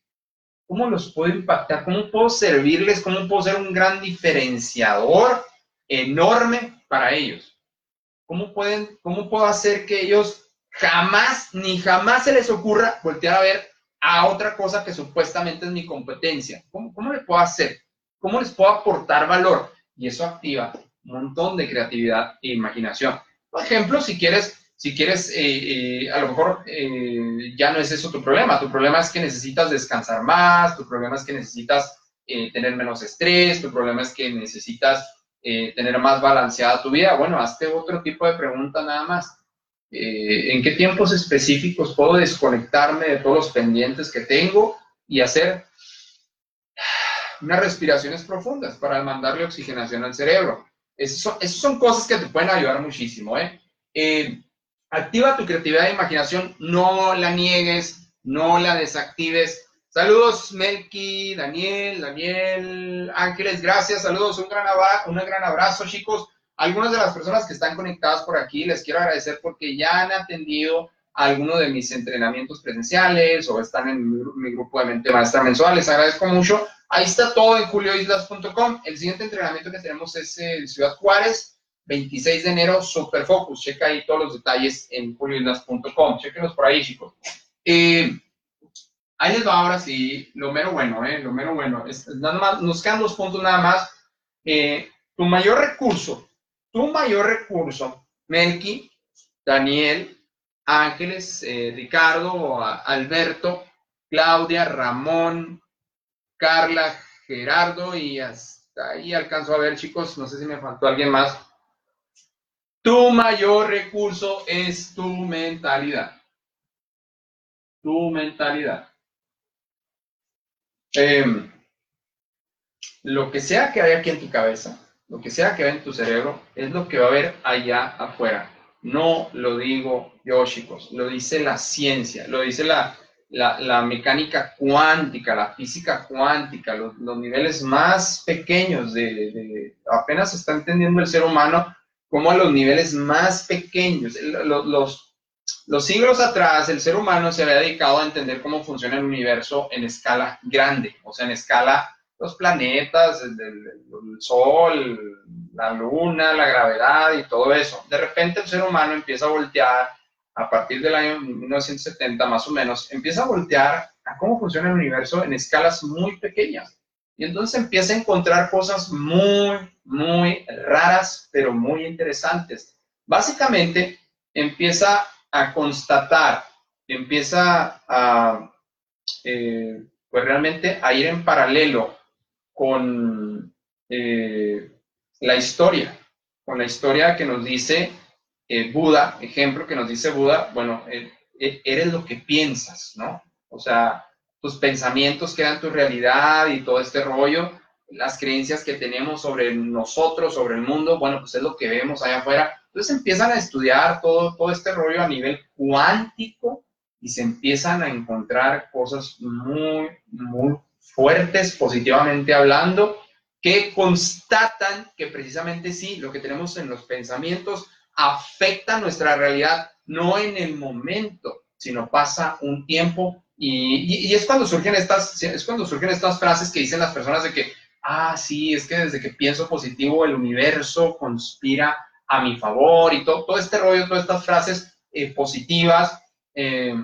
¿Cómo los puedo impactar? ¿Cómo puedo servirles? ¿Cómo puedo ser un gran diferenciador enorme para ellos? ¿Cómo, pueden, ¿Cómo puedo hacer que ellos jamás, ni jamás se les ocurra voltear a ver a otra cosa que supuestamente es mi competencia. ¿Cómo, cómo le puedo hacer? ¿Cómo les puedo aportar valor? Y eso activa un montón de creatividad e imaginación. Por ejemplo, si quieres, si quieres, eh, eh, a lo mejor eh, ya no es eso tu problema. Tu problema es que necesitas descansar más, tu problema es que necesitas tener menos estrés, tu problema es que necesitas tener más balanceada tu vida. Bueno, hazte otro tipo de pregunta nada más eh, en qué tiempos específicos puedo desconectarme de todos los pendientes que tengo y hacer unas respiraciones profundas para mandarle oxigenación al cerebro. Esas son, cosas que te pueden ayudar muchísimo. ¿eh? ¿eh? activa tu creatividad e imaginación, no la niegues, no la desactives. Saludos, Melky, Daniel, Daniel, Ángeles, gracias, saludos, un gran, un gran abrazo, chicos. Algunas de las personas que están conectadas por aquí les quiero agradecer porque ya han atendido a alguno de mis entrenamientos presenciales o están en mi, grupo de mente maestra mensual. Les agradezco mucho. Ahí está todo en julioislas.com. El siguiente entrenamiento que tenemos es en Ciudad Juárez, 26 de enero, Super Focus. Checa ahí todos los detalles en julioislas.com. Chequenlos por ahí, chicos. Eh, ahí les va ahora sí lo mero bueno, ¿eh? Lo mero bueno. nada más, nos quedan dos puntos nada más. Eh, tu mayor recurso tu mayor recurso, Melky, Daniel, Ángeles, eh, Ricardo, Alberto, Claudia, Ramón, Carla, Gerardo y hasta ahí alcanzo a ver, chicos, no sé si me faltó alguien más. Tu mayor recurso es tu mentalidad. Tu mentalidad. Em, lo que sea que haya aquí en tu cabeza, lo que sea que ve en tu cerebro es lo que va a haber allá afuera. No lo digo yo, chicos, lo dice la ciencia, lo dice la, la, mecánica cuántica, la física cuántica, los, niveles más pequeños de, apenas se está entendiendo el ser humano como a los niveles más pequeños. Los, los, los siglos atrás, el ser humano se había dedicado a entender cómo funciona el universo en escala grande, o sea, en escala los planetas, el, Sol, la Luna, la gravedad y todo eso. De repente el ser humano empieza a voltear, a partir del año 1970 más o menos, empieza a voltear a cómo funciona el universo en escalas muy pequeñas. Y entonces empieza a encontrar cosas muy, muy raras, pero muy interesantes. Básicamente empieza a constatar, empieza a, eh, pues realmente a ir en paralelo con eh, la historia, con la historia que nos dice eh, Buda, ejemplo que nos dice Buda, bueno, eres lo que piensas, ¿no? O sea, tus pensamientos crean tu realidad y todo este rollo, las creencias que tenemos sobre nosotros, sobre el mundo, bueno, pues es lo que vemos allá afuera. Entonces empiezan a estudiar todo, todo este rollo a nivel cuántico y se empiezan a encontrar cosas muy, muy fuertes positivamente hablando que constatan que precisamente sí, lo que tenemos en los pensamientos afecta nuestra realidad, no en el momento, sino pasa un tiempo. Y, es cuando surgen estas, es cuando surgen estas frases que dicen las personas de que, ah, sí, es que desde que pienso positivo el universo conspira a mi favor y todo, todo este rollo, todas estas frases eh, positivas, eh,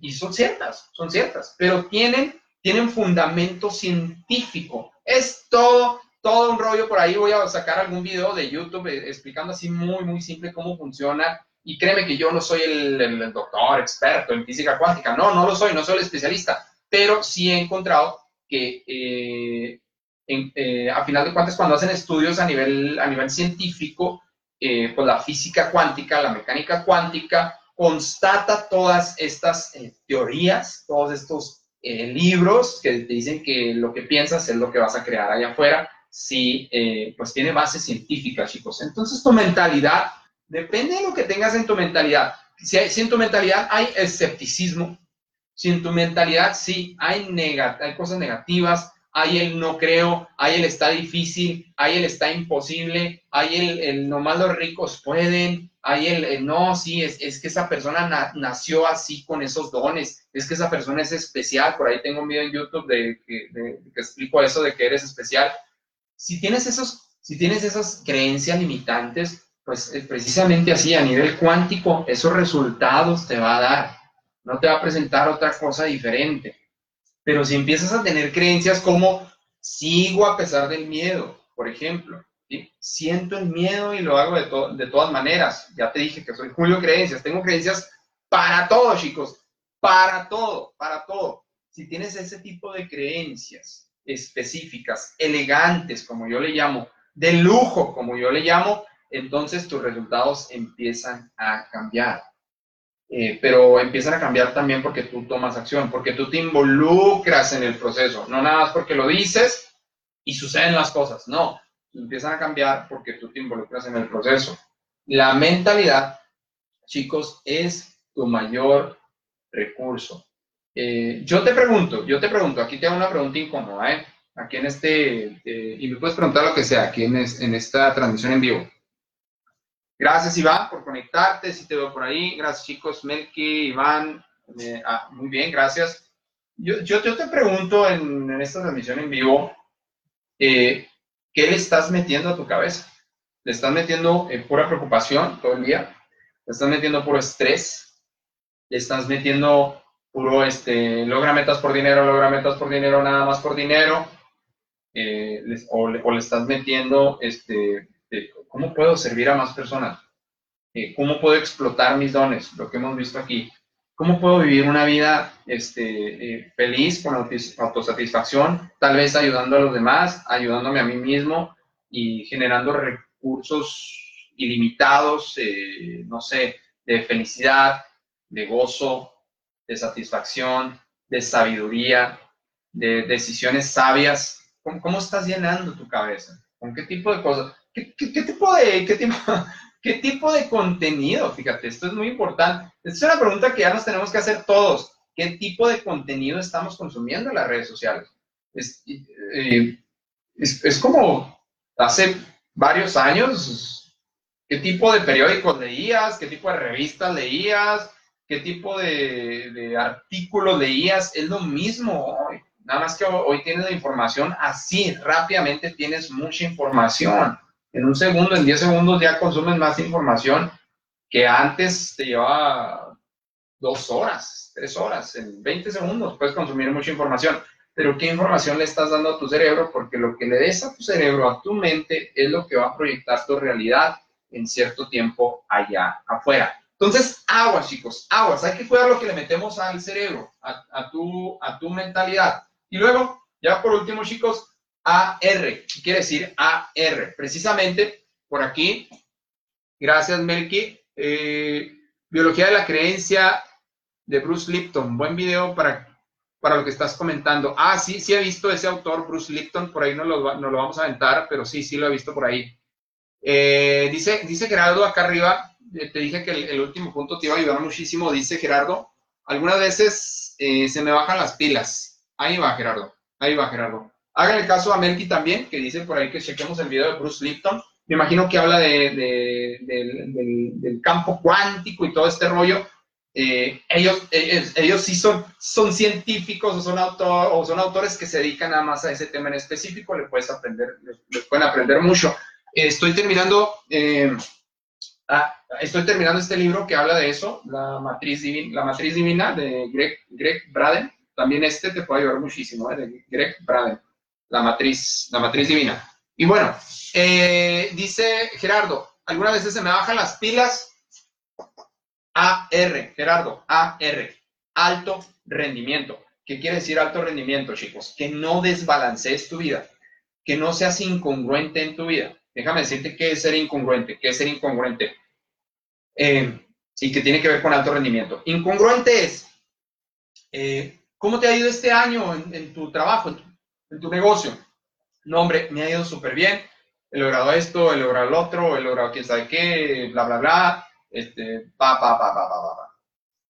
y son ciertas, son ciertas, pero tienen, tienen fundamento científico. Es todo, todo un rollo por ahí. Voy a sacar algún video de YouTube eh, explicando así muy, muy simple cómo funciona y créeme que yo no soy el, doctor experto en física cuántica, no, no lo soy, no soy el especialista, pero sí he encontrado que eh, eh, a final de cuentas cuando hacen estudios a nivel, a nivel científico, eh, pues la física cuántica, la mecánica cuántica, constata todas estas teorías, todos estos libros que te dicen que lo que piensas es lo que vas a crear allá afuera, sí, pues tiene base científica, chicos. Entonces tu mentalidad Depende de lo que tengas en tu mentalidad. Si, hay, en tu mentalidad hay escepticismo, si en tu mentalidad sí hay, hay cosas negativas, hay el no creo, hay el está difícil, hay el está imposible, hay el, el nomás los ricos pueden, hay el, no, sí, es, es, que esa persona nació así con esos dones, es que esa persona es especial, por ahí tengo un video en YouTube de, de, que explico eso de que eres especial. Si tienes, esos, si tienes esas creencias limitantes, pues eh, precisamente así, a nivel cuántico, esos resultados te va a dar. No te va a presentar otra cosa diferente. Pero si empiezas a tener creencias como sigo a pesar del miedo, por ejemplo, siento el miedo y lo hago de, de todas maneras. Ya te dije que soy Julio Creencias. Tengo creencias para todo, chicos. Para todo, para todo. Si tienes ese tipo de creencias específicas, elegantes, como yo le llamo, de lujo, como yo le llamo, entonces tus resultados empiezan a cambiar. Eh, pero empiezan a cambiar también porque tú tomas acción, porque tú te involucras en el proceso, no nada más porque lo dices y suceden las cosas, no, empiezan a cambiar porque tú te involucras en el proceso. La mentalidad, chicos, es tu mayor recurso. Eh, yo te pregunto, yo te pregunto, aquí te hago una pregunta incómoda, ¿eh? Aquí en este, eh, y me puedes preguntar lo que sea, aquí en, en esta transmisión en vivo. Gracias, Iván, por conectarte. Si te veo por ahí. Gracias, chicos. Melky, Iván. Ah, muy bien, gracias. Yo, yo, te pregunto en, esta transmisión en vivo, eh, ¿qué le estás metiendo a tu cabeza? ¿Le estás metiendo eh, pura preocupación todo el día? ¿Le estás metiendo puro estrés? ¿Le estás metiendo puro, este, logra metas por dinero, logra metas por dinero, nada más por dinero? Eh, o, o, le estás metiendo, este, ¿Cómo puedo servir a más personas? Eh, ¿Cómo puedo explotar mis dones? Lo que hemos visto aquí. ¿Cómo puedo vivir una vida este, eh, feliz, con autosatisfacción? Tal vez ayudando a los demás, ayudándome a mí mismo y generando recursos ilimitados, eh, no sé, de felicidad, de gozo, de satisfacción, de sabiduría, de decisiones sabias. ¿Cómo estás llenando tu cabeza? ¿Con qué tipo de cosas? ¿Qué, tipo de, qué, tipo, <laughs> ¿Qué tipo de contenido? Fíjate, esto es muy importante. Esta es una pregunta que ya nos tenemos que hacer todos. ¿Qué tipo de contenido estamos consumiendo en las redes sociales? Es, eh, es, como hace varios años, ¿qué tipo de periódicos leías? ¿Qué tipo de revistas leías? ¿Qué tipo de, de artículos leías? Es lo mismo hoy. Nada más que hoy tienes la información así, rápidamente tienes mucha información en un segundo, en 10 segundos ya consumes más información que antes te llevaba dos horas, tres horas, en 20 segundos puedes consumir mucha información. pero qué información le estás dando a tu cerebro, porque lo que le des a tu cerebro, a tu mente, es lo que va a proyectar tu realidad en cierto tiempo allá afuera. Entonces, aguas, chicos, aguas. Hay que cuidar lo que le metemos al cerebro, a, tu, a tu mentalidad. Y luego, ya por último, chicos, AR. ¿Qué quiere decir AR? Precisamente por aquí. Gracias, Melky. Eh, biología de la creencia de Bruce Lipton. Buen video para, para lo que estás comentando. Ah, sí, sí he visto ese autor, Bruce Lipton. Por ahí no lo, lo vamos a aventar, pero sí, sí lo he visto por ahí. Eh, dice, dice Gerardo acá arriba, eh, te dije que el, último punto te iba a ayudar muchísimo, dice Gerardo, algunas veces se me bajan las pilas. Ahí va Gerardo, ahí va Gerardo. Hagan el caso a Melky también, que dice por ahí que chequemos el video de Bruce Lipton. Me imagino que habla de, del, campo cuántico y todo este rollo. Eh, ellos, ellos, sí son, son científicos o son, autor, o son autores que se dedican nada más a ese tema en específico, le puedes aprender, les, pueden aprender mucho. estoy terminando Ah, estoy terminando este libro que habla de eso, La Matriz Divina, la matriz divina de Greg, Greg Braden. También este te puede ayudar muchísimo, ¿eh? de Greg Braden, la matriz, la matriz divina. Y bueno, eh, dice Gerardo, algunas veces se me bajan las pilas. AR, Gerardo, AR, alto rendimiento. ¿Qué quiere decir alto rendimiento, chicos? Que no desbalancees tu vida, que no seas incongruente en tu vida. Déjame decirte qué es ser incongruente, qué es ser incongruente. Eh, y que tiene que ver con alto rendimiento. Incongruente es, eh, ¿cómo te ha ido este año en, tu trabajo, en tu, negocio? No, hombre, me ha ido súper bien. He logrado esto, he logrado lo otro, he logrado quién sabe qué, bla, bla, bla. Este, pa, pa, pa, pa, pa, pa.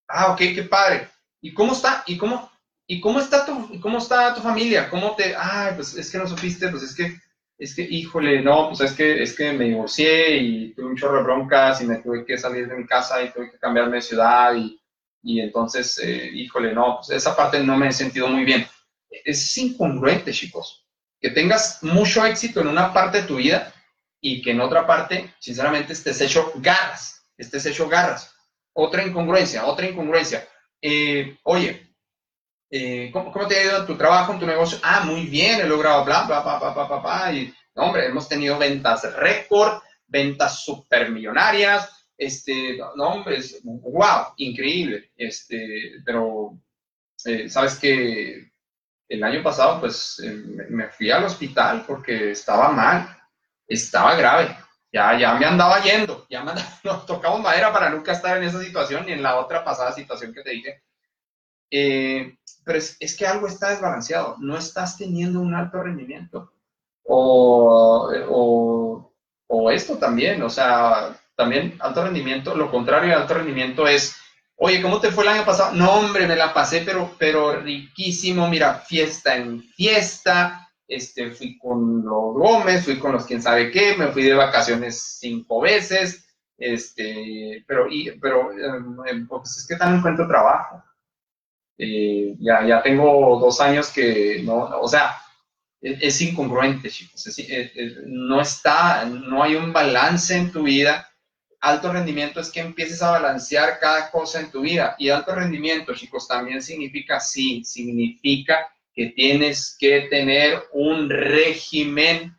Ah, ok, qué padre. ¿Y cómo está? ¿Y cómo, y cómo está tu, cómo está tu familia? ¿Cómo te, ah, pues es que no supiste, pues es que es que, híjole, no, pues es que, es que me divorcié y tuve un chorro de broncas y me tuve que salir de mi casa y tuve que cambiarme de ciudad y, y entonces, eh, híjole, no, pues esa parte no me he sentido muy bien. Es incongruente, chicos. Que tengas mucho éxito en una parte de tu vida y que en otra parte, sinceramente, estés hecho garras, estés hecho garras. Otra incongruencia, otra incongruencia. Eh, oye, eh, ¿cómo, te ha ido en tu trabajo, en tu negocio? Ah, muy bien, he logrado bla, bla, bla, bla, bla, bla, bla. Y, hombre, hemos tenido ventas récord, ventas supermillonarias, este, no, hombre, wow, increíble. Este, pero, eh, ¿sabes que El año pasado, pues, eh, me fui al hospital porque estaba mal, estaba grave. Ya, ya me andaba yendo, ya me andaba, <laughs> no, tocamos madera para nunca estar en esa situación ni en la otra pasada situación que te dije. Eh, pero es, que algo está desbalanceado, no estás teniendo un alto rendimiento. O, o, esto también, o sea, también alto rendimiento, lo contrario de alto rendimiento es, oye, ¿cómo te fue el año pasado? No, hombre, me la pasé, pero, pero riquísimo, mira, fiesta en fiesta, este, fui con los Gómez, fui con los quién sabe qué, me fui de vacaciones cinco veces, este, pero, y, pero eh, pues es que también encuentro trabajo. Eh, ya, ya tengo dos años que no, o sea, es, incongruente, chicos. no está, no hay un balance en tu vida. Alto rendimiento es que empieces a balancear cada cosa en tu vida. Y alto rendimiento, chicos, también significa, sí, significa que tienes que tener un régimen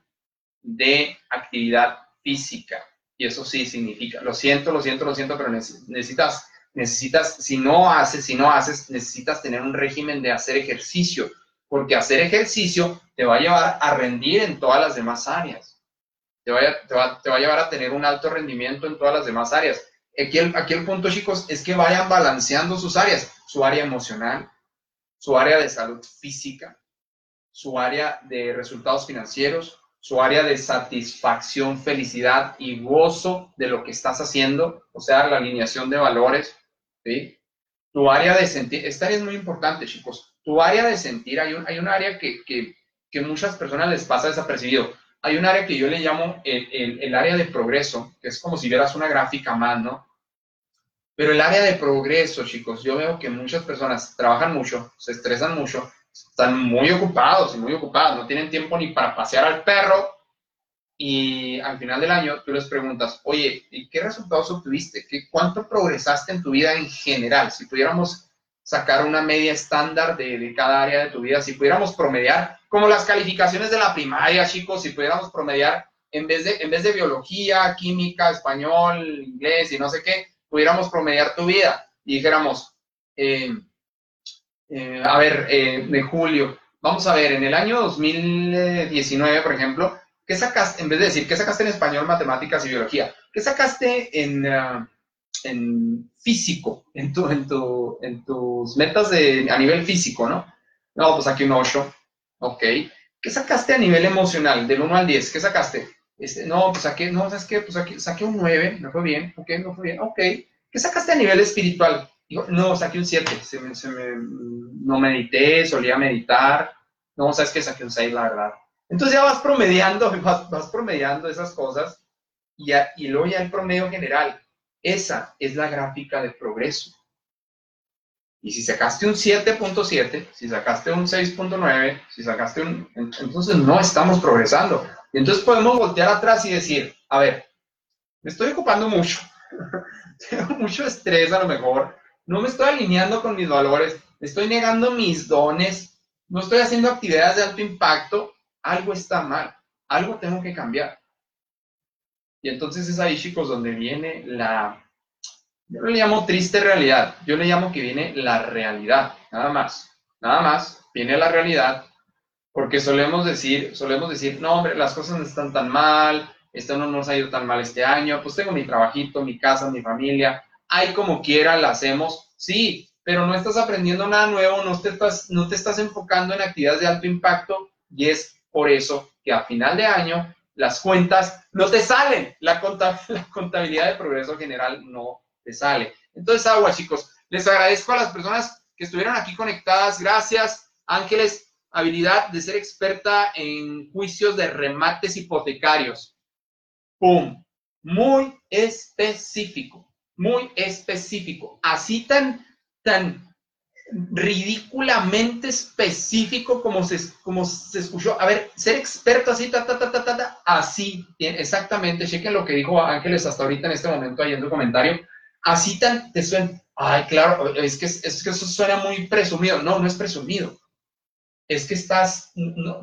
de actividad física. Y eso sí significa, lo siento, lo siento, lo siento, pero necesitas necesitas, si no haces, si no haces, necesitas tener un régimen de hacer ejercicio, porque hacer ejercicio te va a llevar a rendir en todas las demás áreas. Te va, te va, te va a llevar a tener un alto rendimiento en todas las demás áreas. Aquí el, aquí el punto, chicos, es que vayan balanceando sus áreas, su área emocional, su área de salud física, su área de resultados financieros, su área de satisfacción, felicidad y gozo de lo que estás haciendo, o sea, la alineación de valores, tu área de sentir, esta área es muy importante, chicos. Tu área de sentir, hay un, hay un área que, que, que muchas personas les pasa desapercibido. Hay un área que yo le llamo el, el, área de progreso, que es como si vieras una gráfica más, ¿no? Pero el área de progreso, chicos, yo veo que muchas personas trabajan mucho, se estresan mucho, están muy ocupados y muy ocupados, no tienen tiempo ni para pasear al perro, y al final del año tú les preguntas, oye, ¿y qué resultados obtuviste? ¿Qué, ¿Cuánto progresaste en tu vida en general? Si pudiéramos, sacar una media estándar de, cada área de tu vida, si pudiéramos promediar, como las calificaciones de la primaria, chicos, si pudiéramos promediar en vez de, en vez de biología, química, español, inglés y no sé qué, pudiéramos promediar tu vida y dijéramos, eh, eh, a ver, eh, de julio, vamos a ver, en el año 2019, por ejemplo, ¿qué sacaste, en vez de decir, ¿qué sacaste en español, matemáticas y biología? ¿Qué sacaste en, ah, en físico, en, tu, tus metas de, a nivel físico, ¿no? No, pues aquí un 8, ok. ¿Qué sacaste a nivel emocional, del 1 al 10? ¿Qué sacaste? Este, no, pues saqué, no, ¿sabes qué? Pues aquí, saqué un 9, no fue bien, ok, no fue bien, ok. ¿Qué sacaste a nivel espiritual? No, saqué un 7, se me, se me, no medité, solía meditar, no, ¿sabes qué? Saqué un 6, la verdad. Entonces ya vas promediando, <laughs> vas, vas promediando esas cosas y, y luego ya el promedio general. Esa es la gráfica de progreso. Y si sacaste un 7.7, si sacaste un 6.9, si sacaste un... Entonces no estamos progresando. Y entonces podemos voltear atrás y decir, a ver, me estoy ocupando mucho. <laughs> Tengo mucho estrés a lo mejor. No me estoy alineando con mis valores. Estoy negando mis dones. No estoy haciendo actividades de alto impacto. Algo está mal. Algo tengo que cambiar. Y entonces es ahí, chicos, donde viene la, yo no le llamo triste realidad, yo le llamo que viene la realidad, nada más, nada más, viene la realidad, porque solemos decir, solemos decir, no, hombre, las cosas no están tan mal, esto no nos ha ido tan mal este año, pues tengo mi trabajito, mi casa, mi familia, hay como quiera, la hacemos, sí, pero no estás aprendiendo nada nuevo, no te estás, no te estás enfocando en actividades de alto impacto y es por eso que a final de año las cuentas no te salen, <laughs> la, contabilidad de progreso general no te sale. Entonces, agua, chicos, les agradezco a las personas que estuvieron aquí conectadas. Gracias, Ángeles, habilidad de ser experta en juicios de remates hipotecarios. ¡Pum! Muy específico, muy específico. Así tan, tan ridículamente específico como se, como se escuchó. A ver, ser experto así, ta, ta, ta, ta, ta, así, exactamente, chequen lo que dijo Ángeles hasta ahorita en este momento ahí en tu comentario, así tan, te suena, ay, claro, es que, es que eso suena muy presumido. No, no es presumido. Es que estás,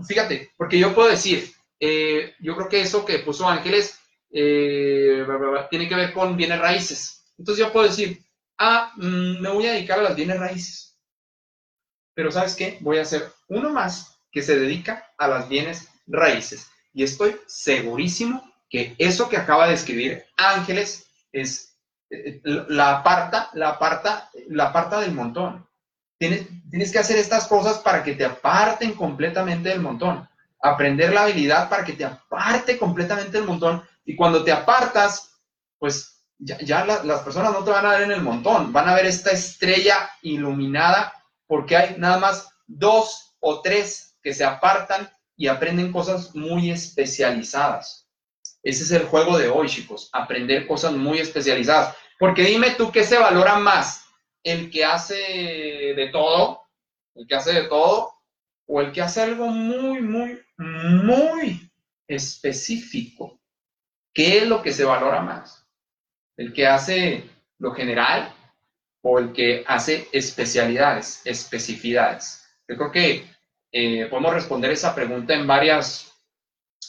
fíjate, porque yo puedo decir, eh, yo creo que eso que puso Ángeles eh, tiene que ver con bienes raíces. Entonces yo puedo decir, ah, mm, me voy a dedicar a las bienes raíces pero ¿sabes qué? Voy a hacer uno más que se dedica a las bienes raíces. Y estoy segurísimo que eso que acaba de escribir Ángeles es eh, la aparta, la aparta, la aparta del montón. Tienes, tienes que hacer estas cosas para que te aparten completamente del montón. Aprender la habilidad para que te aparte completamente del montón. Y cuando te apartas, pues ya, las personas no te van a ver en el montón, van a ver esta estrella iluminada porque hay nada más dos o tres que se apartan y aprenden cosas muy especializadas. Ese es el juego de hoy, chicos, aprender cosas muy especializadas. Porque dime tú qué se valora más, el que hace de todo, el que hace de todo, o el que hace algo muy, muy, muy específico. ¿Qué es lo que se valora más? ¿El que hace lo general o el que hace especialidades, especificidades? Yo creo que eh, podemos responder esa pregunta en varias,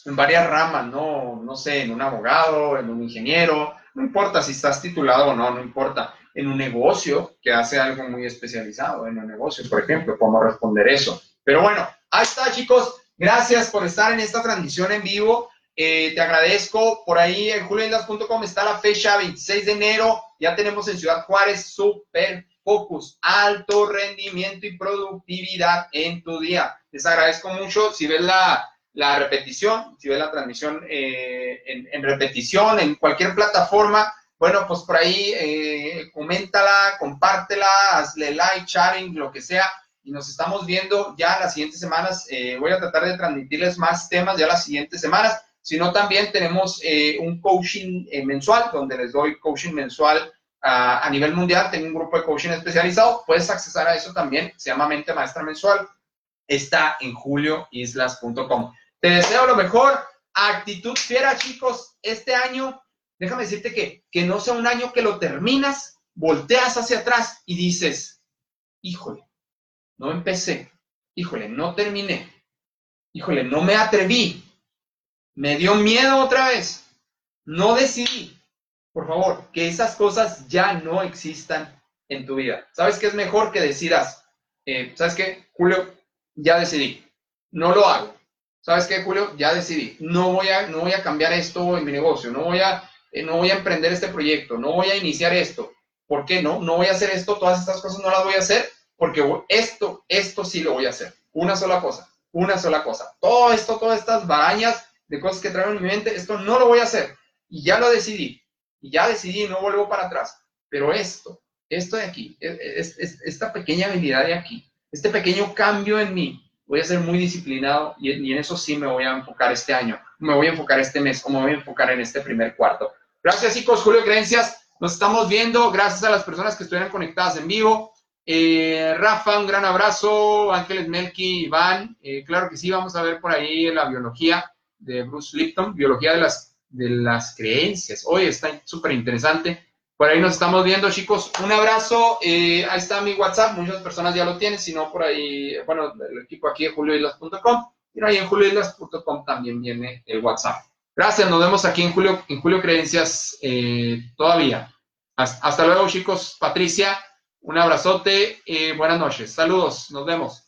en varias ramas, ¿no? No sé, en un abogado, en un ingeniero, no importa si estás titulado o no, no importa. En un negocio que hace algo muy especializado, en un negocio, por ejemplo, podemos responder eso. Pero bueno, ahí está, chicos. Gracias por estar en esta transmisión en vivo. Eh, te agradezco. Por ahí en julioindas.com está la fecha 26 de enero. Ya tenemos en Ciudad Juárez Super Focus, alto rendimiento y productividad en tu día. Les agradezco mucho. Si ves la, la repetición, si ves la transmisión eh, en, repetición, en cualquier plataforma, bueno, pues por ahí eh, coméntala, compártela, hazle like, sharing, lo que sea. Y nos estamos viendo ya las siguientes semanas. voy a tratar de transmitirles más temas ya las siguientes semanas sino también tenemos eh, un coaching eh, mensual, donde les doy coaching mensual a nivel mundial. Tengo un grupo de coaching especializado. Puedes accesar a eso también. Se llama Mente Maestra Mensual. Está en julioislas.com. Te deseo lo mejor. Actitud fiera, chicos. Este año, déjame decirte que, que no sea un año que lo terminas, volteas hacia atrás y dices, híjole, no empecé, híjole, no terminé, híjole, no me atreví, me dio miedo otra vez, no decidí. Por favor, que esas cosas ya no existan en tu vida. ¿Sabes qué es mejor que decidas? Eh, ¿Sabes qué, Julio? Ya decidí, no lo hago. ¿Sabes qué, Julio? Ya decidí, no voy a, no voy a cambiar esto en mi negocio, no voy a, eh, no voy a emprender este proyecto, no voy a iniciar esto. ¿Por qué no? No voy a hacer esto, todas estas cosas no las voy a hacer, porque esto, esto sí lo voy a hacer. Una sola cosa, una sola cosa. Todo esto, todas estas barañas de cosas que traigo en mi mente, esto no lo voy a hacer. Y ya lo decidí. Y ya decidí, no vuelvo para atrás. Pero esto, esto de aquí, e, e, es, esta pequeña habilidad de aquí, este pequeño cambio en mí, voy a ser muy disciplinado y, en eso sí me voy a enfocar este año, me voy a enfocar este mes, o me voy a enfocar en este primer cuarto. Gracias chicos, Julio Creencias, nos estamos viendo, gracias a las personas que estuvieron conectadas en vivo. Eh, Rafa, un gran abrazo, Ángeles Melky, Iván, eh, claro que sí, vamos a ver por ahí la biología de Bruce Lipton, biología de las, de las creencias. Hoy está súper interesante. Por ahí nos estamos viendo, chicos. Un abrazo. Eh, ahí está mi WhatsApp. Muchas personas ya lo tienen. Si no, por ahí, bueno, el equipo aquí de julioislas.com. Y ahí en julioislas.com también viene el WhatsApp. Gracias. Nos vemos aquí en Julio, en Julio Creencias eh, todavía. Hasta, luego, chicos. Patricia, un abrazote. buenas noches. Saludos. Nos vemos.